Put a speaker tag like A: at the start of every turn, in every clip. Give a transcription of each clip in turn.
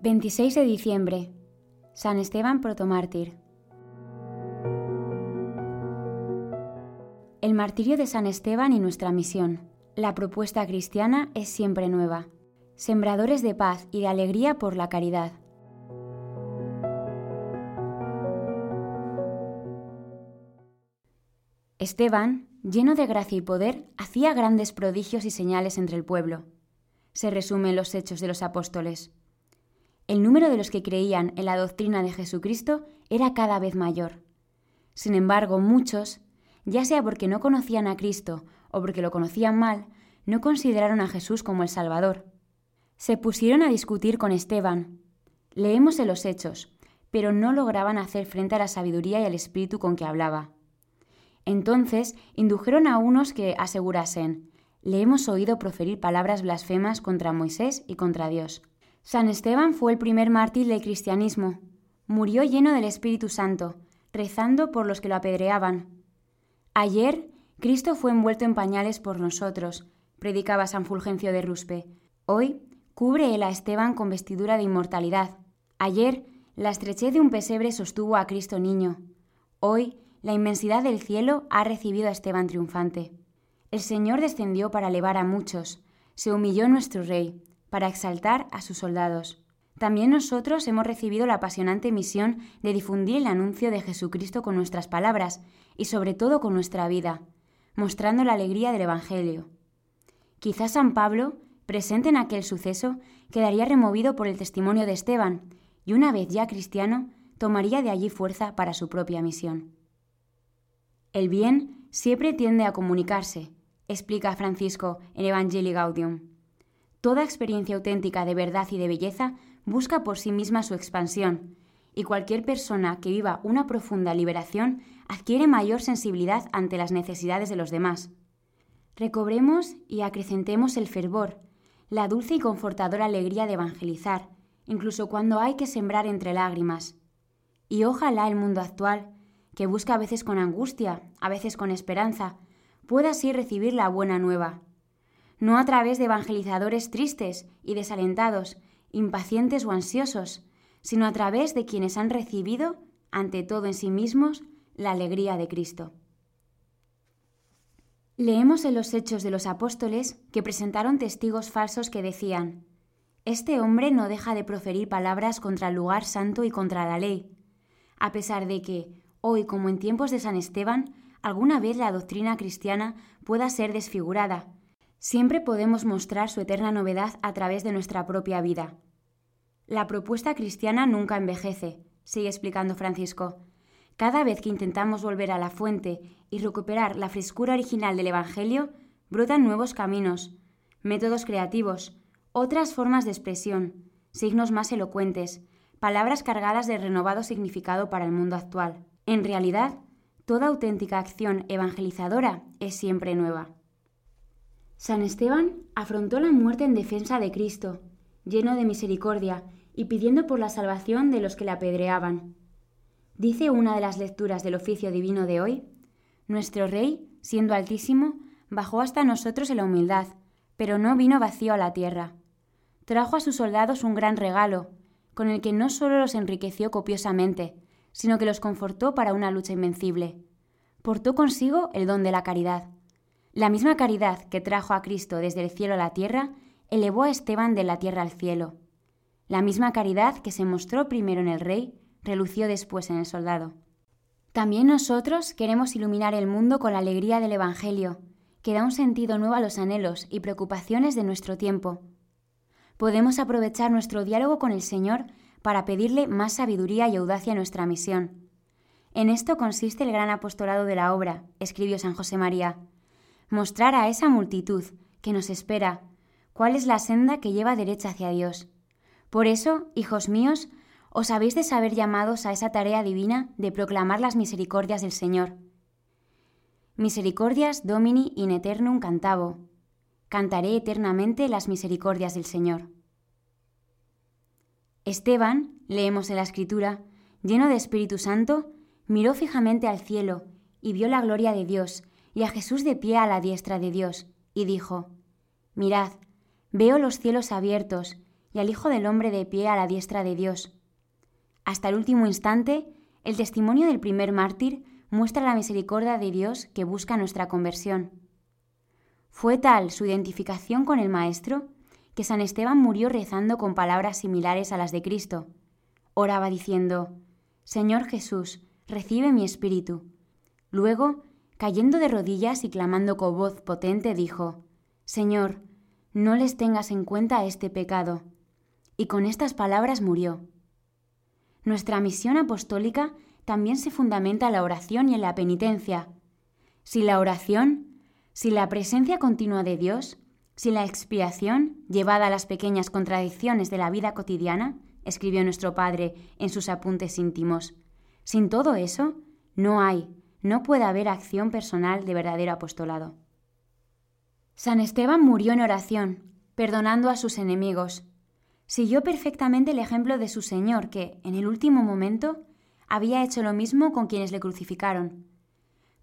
A: 26 de diciembre. San Esteban protomártir. El martirio de San Esteban y nuestra misión. La propuesta cristiana es siempre nueva. Sembradores de paz y de alegría por la caridad. Esteban, lleno de gracia y poder, hacía grandes prodigios y señales entre el pueblo. Se resumen los hechos de los apóstoles. El número de los que creían en la doctrina de Jesucristo era cada vez mayor. Sin embargo, muchos, ya sea porque no conocían a Cristo o porque lo conocían mal, no consideraron a Jesús como el Salvador. Se pusieron a discutir con Esteban. Leemos en los hechos, pero no lograban hacer frente a la sabiduría y al espíritu con que hablaba. Entonces indujeron a unos que asegurasen, le hemos oído proferir palabras blasfemas contra Moisés y contra Dios. San Esteban fue el primer mártir del cristianismo. Murió lleno del Espíritu Santo, rezando por los que lo apedreaban. Ayer, Cristo fue envuelto en pañales por nosotros, predicaba San Fulgencio de Ruspe. Hoy, cubre él a Esteban con vestidura de inmortalidad. Ayer, la estrechez de un pesebre sostuvo a Cristo niño. Hoy, la inmensidad del cielo ha recibido a Esteban triunfante. El Señor descendió para elevar a muchos, se humilló nuestro Rey, para exaltar a sus soldados. También nosotros hemos recibido la apasionante misión de difundir el anuncio de Jesucristo con nuestras palabras y sobre todo con nuestra vida, mostrando la alegría del Evangelio. Quizás San Pablo, presente en aquel suceso, quedaría removido por el testimonio de Esteban y una vez ya cristiano, tomaría de allí fuerza para su propia misión. El bien siempre tiende a comunicarse, explica Francisco en Evangelii Gaudium. Toda experiencia auténtica de verdad y de belleza busca por sí misma su expansión, y cualquier persona que viva una profunda liberación adquiere mayor sensibilidad ante las necesidades de los demás. Recobremos y acrecentemos el fervor, la dulce y confortadora alegría de evangelizar, incluso cuando hay que sembrar entre lágrimas. Y ojalá el mundo actual, que busca a veces con angustia, a veces con esperanza, pueda así recibir la buena nueva, no a través de evangelizadores tristes y desalentados, impacientes o ansiosos, sino a través de quienes han recibido, ante todo en sí mismos, la alegría de Cristo. Leemos en los Hechos de los Apóstoles que presentaron testigos falsos que decían, Este hombre no deja de proferir palabras contra el lugar santo y contra la ley, a pesar de que, hoy como en tiempos de San Esteban, alguna vez la doctrina cristiana pueda ser desfigurada, Siempre podemos mostrar su eterna novedad a través de nuestra propia vida. La propuesta cristiana nunca envejece, sigue explicando Francisco. Cada vez que intentamos volver a la fuente y recuperar la frescura original del Evangelio, brotan nuevos caminos, métodos creativos, otras formas de expresión, signos más elocuentes, palabras cargadas de renovado significado para el mundo actual. En realidad, toda auténtica acción evangelizadora es siempre nueva. San Esteban afrontó la muerte en defensa de Cristo, lleno de misericordia y pidiendo por la salvación de los que le apedreaban. Dice una de las lecturas del oficio divino de hoy, Nuestro Rey, siendo altísimo, bajó hasta nosotros en la humildad, pero no vino vacío a la tierra. Trajo a sus soldados un gran regalo, con el que no solo los enriqueció copiosamente, sino que los confortó para una lucha invencible. Portó consigo el don de la caridad la misma caridad que trajo a Cristo desde el cielo a la tierra, elevó a Esteban de la tierra al cielo. La misma caridad que se mostró primero en el rey, relució después en el soldado. También nosotros queremos iluminar el mundo con la alegría del Evangelio, que da un sentido nuevo a los anhelos y preocupaciones de nuestro tiempo. Podemos aprovechar nuestro diálogo con el Señor para pedirle más sabiduría y audacia a nuestra misión. En esto consiste el gran apostolado de la obra, escribió San José María mostrar a esa multitud que nos espera cuál es la senda que lleva derecha hacia Dios. Por eso, hijos míos, os habéis de saber llamados a esa tarea divina de proclamar las misericordias del Señor. Misericordias Domini in eternum cantavo. Cantaré eternamente las misericordias del Señor. Esteban, leemos en la Escritura, lleno de Espíritu Santo, miró fijamente al cielo y vio la gloria de Dios y a Jesús de pie a la diestra de Dios, y dijo, Mirad, veo los cielos abiertos, y al Hijo del Hombre de pie a la diestra de Dios. Hasta el último instante, el testimonio del primer mártir muestra la misericordia de Dios que busca nuestra conversión. Fue tal su identificación con el Maestro que San Esteban murió rezando con palabras similares a las de Cristo. Oraba diciendo, Señor Jesús, recibe mi espíritu. Luego, cayendo de rodillas y clamando con voz potente, dijo, Señor, no les tengas en cuenta este pecado. Y con estas palabras murió. Nuestra misión apostólica también se fundamenta en la oración y en la penitencia. Si la oración, si la presencia continua de Dios, si la expiación, llevada a las pequeñas contradicciones de la vida cotidiana, escribió nuestro Padre en sus apuntes íntimos, sin todo eso, no hay, no puede haber acción personal de verdadero apostolado. San Esteban murió en oración, perdonando a sus enemigos. Siguió perfectamente el ejemplo de su Señor, que, en el último momento, había hecho lo mismo con quienes le crucificaron.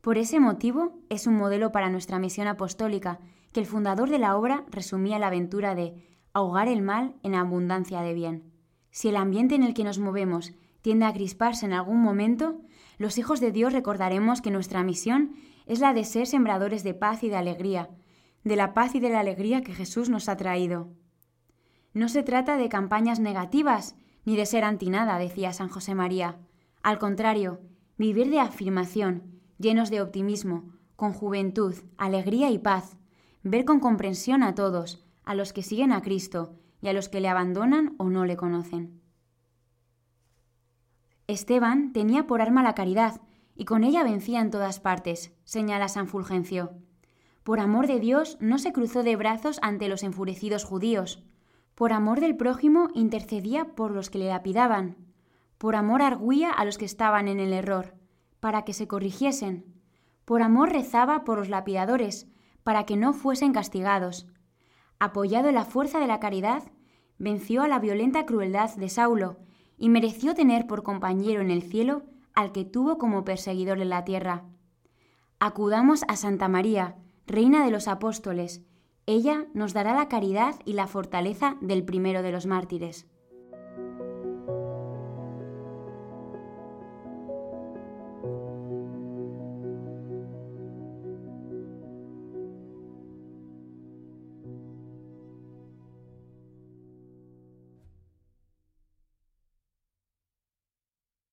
A: Por ese motivo es un modelo para nuestra misión apostólica, que el fundador de la obra resumía la aventura de ahogar el mal en abundancia de bien. Si el ambiente en el que nos movemos tiende a crisparse en algún momento, los hijos de Dios recordaremos que nuestra misión es la de ser sembradores de paz y de alegría, de la paz y de la alegría que Jesús nos ha traído. No se trata de campañas negativas ni de ser antinada, decía San José María. Al contrario, vivir de afirmación, llenos de optimismo, con juventud, alegría y paz, ver con comprensión a todos, a los que siguen a Cristo y a los que le abandonan o no le conocen. Esteban tenía por arma la caridad, y con ella vencía en todas partes, señala San Fulgencio. Por amor de Dios no se cruzó de brazos ante los enfurecidos judíos. Por amor del prójimo intercedía por los que le lapidaban. Por amor arguía a los que estaban en el error, para que se corrigiesen. Por amor rezaba por los lapidadores, para que no fuesen castigados. Apoyado en la fuerza de la caridad, venció a la violenta crueldad de Saulo y mereció tener por compañero en el cielo al que tuvo como perseguidor en la tierra. Acudamos a Santa María, Reina de los Apóstoles, ella nos dará la caridad y la fortaleza del primero de los mártires.